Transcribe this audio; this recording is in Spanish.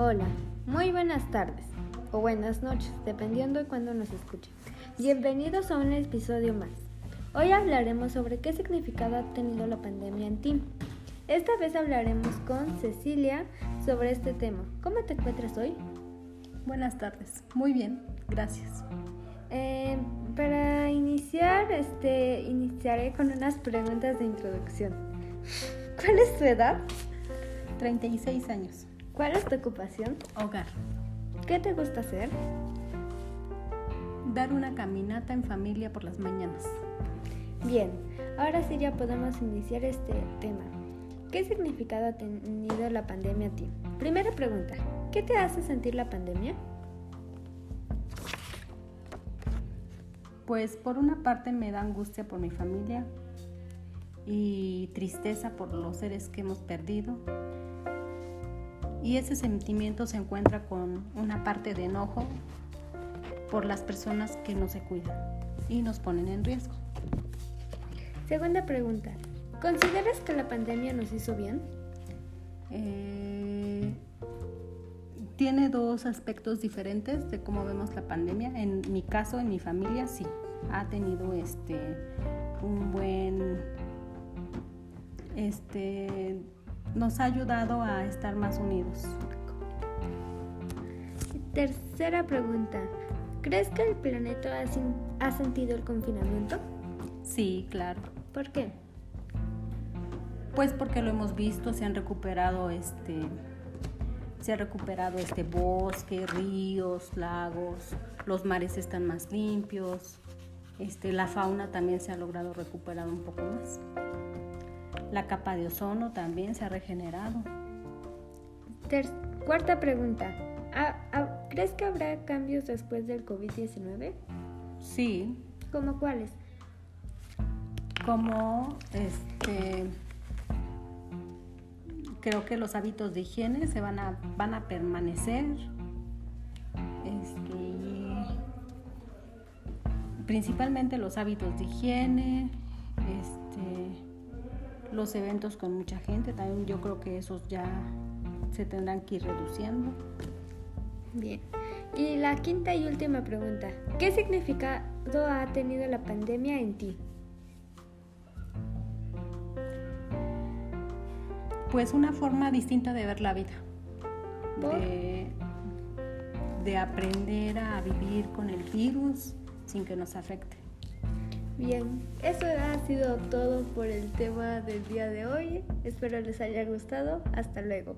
Hola, muy buenas tardes o buenas noches, dependiendo de cuándo nos escuchen. Bienvenidos a un episodio más. Hoy hablaremos sobre qué significado ha tenido la pandemia en ti. Esta vez hablaremos con Cecilia sobre este tema. ¿Cómo te encuentras hoy? Buenas tardes, muy bien, gracias. Eh, para iniciar, este, iniciaré con unas preguntas de introducción. ¿Cuál es tu edad? 36 años. ¿Cuál es tu ocupación? Hogar. ¿Qué te gusta hacer? Dar una caminata en familia por las mañanas. Bien, ahora sí ya podemos iniciar este tema. ¿Qué significado ha tenido la pandemia a ti? Primera pregunta, ¿qué te hace sentir la pandemia? Pues por una parte me da angustia por mi familia y tristeza por los seres que hemos perdido. Y ese sentimiento se encuentra con una parte de enojo por las personas que no se cuidan y nos ponen en riesgo. Segunda pregunta, ¿consideras que la pandemia nos hizo bien? Eh, tiene dos aspectos diferentes de cómo vemos la pandemia. En mi caso, en mi familia, sí, ha tenido este un buen este nos ha ayudado a estar más unidos. Tercera pregunta. ¿Crees que el planeta ha, ha sentido el confinamiento? Sí, claro. ¿Por qué? Pues porque lo hemos visto, se han recuperado este se ha recuperado este bosque, ríos, lagos, los mares están más limpios, este, la fauna también se ha logrado recuperar un poco más. La capa de ozono también se ha regenerado. cuarta pregunta. ¿Crees que habrá cambios después del COVID-19? Sí. ¿Cómo cuáles? Como este creo que los hábitos de higiene se van a, van a permanecer. Este, principalmente los hábitos de higiene, este, los eventos con mucha gente, también yo creo que esos ya se tendrán que ir reduciendo. Bien. Y la quinta y última pregunta, ¿qué significado ha tenido la pandemia en ti? Pues una forma distinta de ver la vida. De, aprender a vivir con el virus sin que nos afecte. Bien, eso ha sido todo por el tema del día de hoy. Espero les haya gustado. Hasta luego.